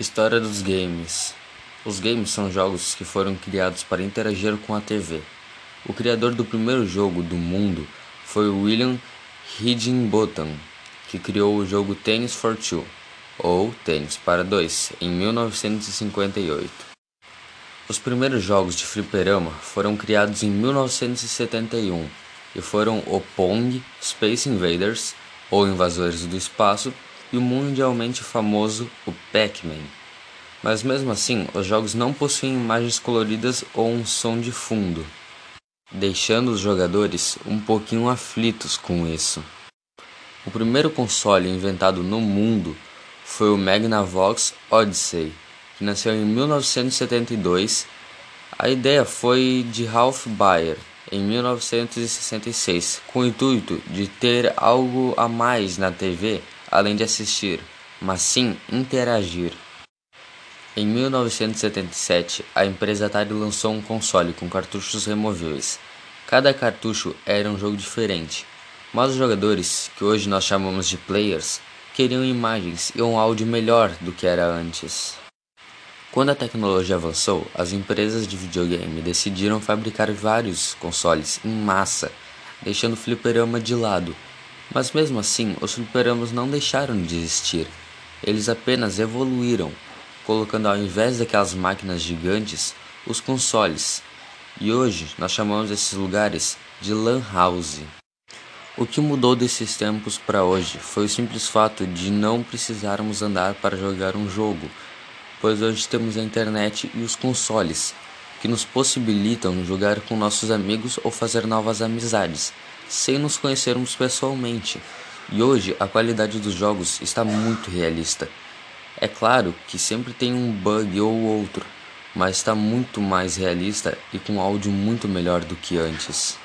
História dos games. Os games são jogos que foram criados para interagir com a TV. O criador do primeiro jogo do mundo foi William Higginbotham, que criou o jogo Tennis for Two, ou Tênis para Dois, em 1958. Os primeiros jogos de fliperama foram criados em 1971 e foram o Pong, Space Invaders, ou Invasores do Espaço, e o mundialmente famoso o Pac-Man. Mas mesmo assim, os jogos não possuem imagens coloridas ou um som de fundo, deixando os jogadores um pouquinho aflitos com isso. O primeiro console inventado no mundo foi o Magnavox Odyssey, que nasceu em 1972. A ideia foi de Ralph Baer em 1966, com o intuito de ter algo a mais na TV além de assistir, mas sim interagir. Em 1977, a empresa Atari lançou um console com cartuchos removíveis. Cada cartucho era um jogo diferente, mas os jogadores, que hoje nós chamamos de players, queriam imagens e um áudio melhor do que era antes. Quando a tecnologia avançou, as empresas de videogame decidiram fabricar vários consoles em massa, deixando o fliperama de lado mas mesmo assim, os fliperamas não deixaram de existir. Eles apenas evoluíram, colocando ao invés daquelas máquinas gigantes, os consoles. E hoje nós chamamos esses lugares de lan house. O que mudou desses tempos para hoje foi o simples fato de não precisarmos andar para jogar um jogo, pois hoje temos a internet e os consoles, que nos possibilitam jogar com nossos amigos ou fazer novas amizades sem nos conhecermos pessoalmente. E hoje a qualidade dos jogos está muito realista. É claro que sempre tem um bug ou outro, mas está muito mais realista e com áudio muito melhor do que antes.